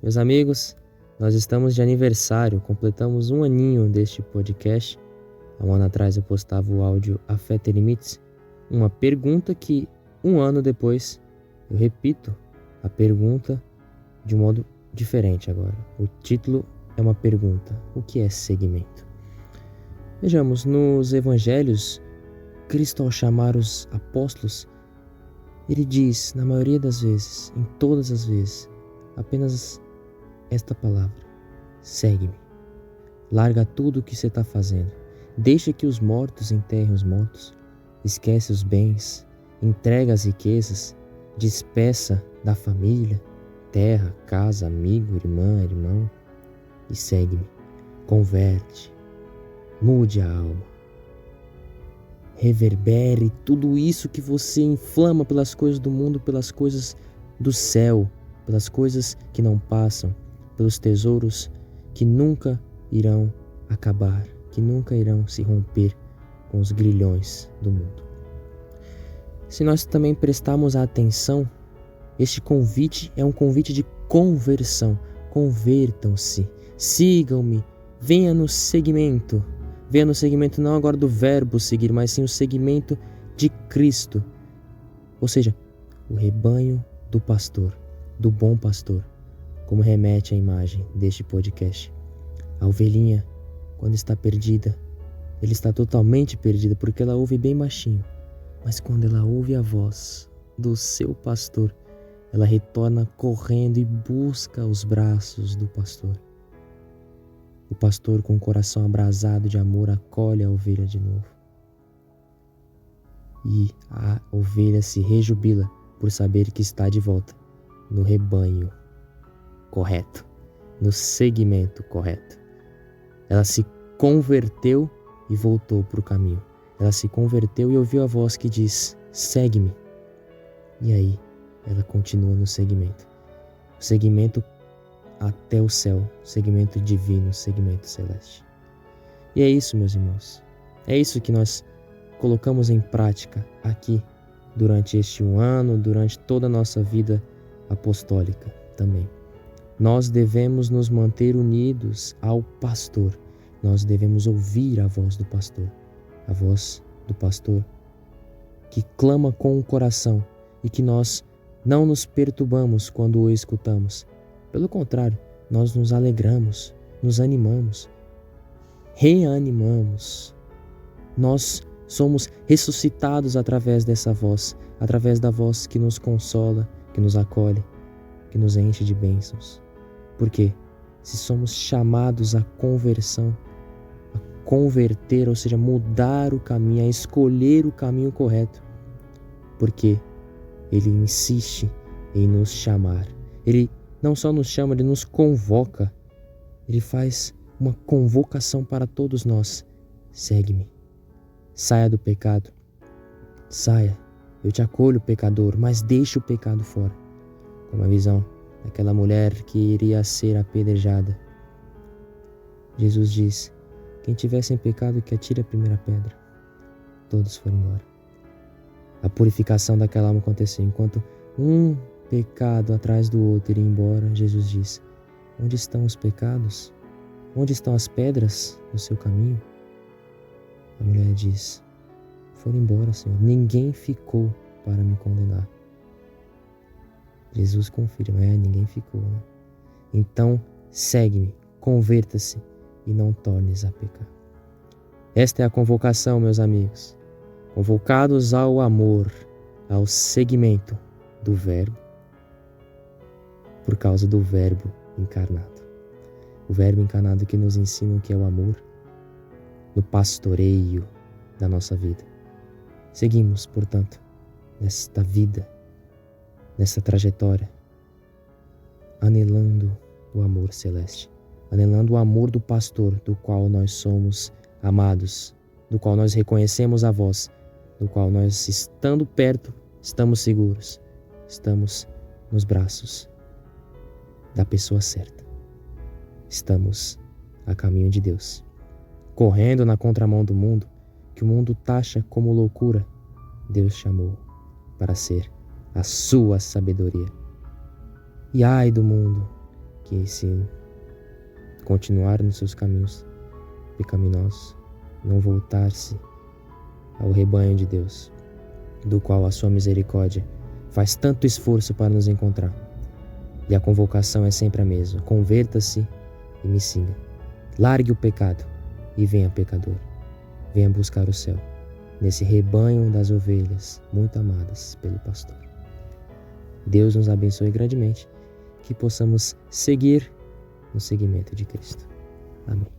Meus amigos, nós estamos de aniversário, completamos um aninho deste podcast. Há um ano atrás eu postava o áudio A Fé Tem Limites, uma pergunta que um ano depois eu repito a pergunta de um modo diferente agora. O título é uma pergunta: o que é segmento? Vejamos, nos evangelhos, Cristo ao chamar os apóstolos, ele diz, na maioria das vezes, em todas as vezes, apenas esta palavra: segue-me. Larga tudo o que você está fazendo. Deixa que os mortos enterrem os mortos. Esquece os bens. Entrega as riquezas. Despeça da família, terra, casa, amigo, irmã, irmão. E segue-me. Converte. Mude a alma. Reverbere tudo isso que você inflama pelas coisas do mundo, pelas coisas do céu, pelas coisas que não passam, pelos tesouros que nunca irão acabar, que nunca irão se romper com os grilhões do mundo. Se nós também prestarmos atenção, este convite é um convite de conversão. Convertam-se, sigam-me, venha no segmento. Venha no segmento não agora do verbo seguir, mas sim o segmento de Cristo. Ou seja, o rebanho do pastor, do bom pastor como remete a imagem deste podcast. A ovelhinha, quando está perdida, ele está totalmente perdida porque ela ouve bem baixinho, mas quando ela ouve a voz do seu pastor, ela retorna correndo e busca os braços do pastor. O pastor, com o coração abrasado de amor, acolhe a ovelha de novo. E a ovelha se rejubila por saber que está de volta no rebanho correto, no segmento correto. Ela se converteu e voltou para o caminho. Ela se converteu e ouviu a voz que diz: segue-me. E aí ela continua no segmento. O segmento até o céu, segmento divino, segmento celeste. E é isso, meus irmãos. É isso que nós colocamos em prática aqui durante este um ano, durante toda a nossa vida apostólica também. Nós devemos nos manter unidos ao pastor. Nós devemos ouvir a voz do pastor, a voz do pastor que clama com o coração e que nós não nos perturbamos quando o escutamos. Pelo contrário, nós nos alegramos, nos animamos, reanimamos. Nós somos ressuscitados através dessa voz, através da voz que nos consola, que nos acolhe, que nos enche de bênçãos. Porque se somos chamados à conversão, a converter, ou seja, mudar o caminho, a escolher o caminho correto, porque Ele insiste em nos chamar. Ele não só nos chama, Ele nos convoca. Ele faz uma convocação para todos nós. Segue-me. Saia do pecado. Saia. Eu te acolho, pecador, mas deixe o pecado fora. Com uma visão aquela mulher que iria ser apedrejada. Jesus diz: Quem tiver sem pecado que atire a primeira pedra. Todos foram embora. A purificação daquela alma aconteceu enquanto um pecado atrás do outro iria embora. Jesus diz: Onde estão os pecados? Onde estão as pedras no seu caminho? A mulher diz: Foram embora, Senhor. Ninguém ficou para me condenar. Jesus confirma, é, ninguém ficou. Né? Então, segue-me, converta-se e não tornes a pecar. Esta é a convocação, meus amigos. Convocados ao amor, ao seguimento do Verbo, por causa do Verbo encarnado. O Verbo encarnado que nos ensina o que é o amor no pastoreio da nossa vida. Seguimos, portanto, nesta vida nessa trajetória, anelando o amor celeste, anelando o amor do pastor, do qual nós somos amados, do qual nós reconhecemos a voz, do qual nós, estando perto, estamos seguros, estamos nos braços da pessoa certa. Estamos a caminho de Deus, correndo na contramão do mundo, que o mundo taxa como loucura. Deus chamou para ser a sua sabedoria. E ai do mundo que se continuar nos seus caminhos pecaminosos, não voltar-se ao rebanho de Deus, do qual a sua misericórdia faz tanto esforço para nos encontrar. E a convocação é sempre a mesma: converta-se e me siga. Largue o pecado e venha, pecador. Venha buscar o céu, nesse rebanho das ovelhas muito amadas pelo pastor. Deus nos abençoe grandemente, que possamos seguir no seguimento de Cristo. Amém.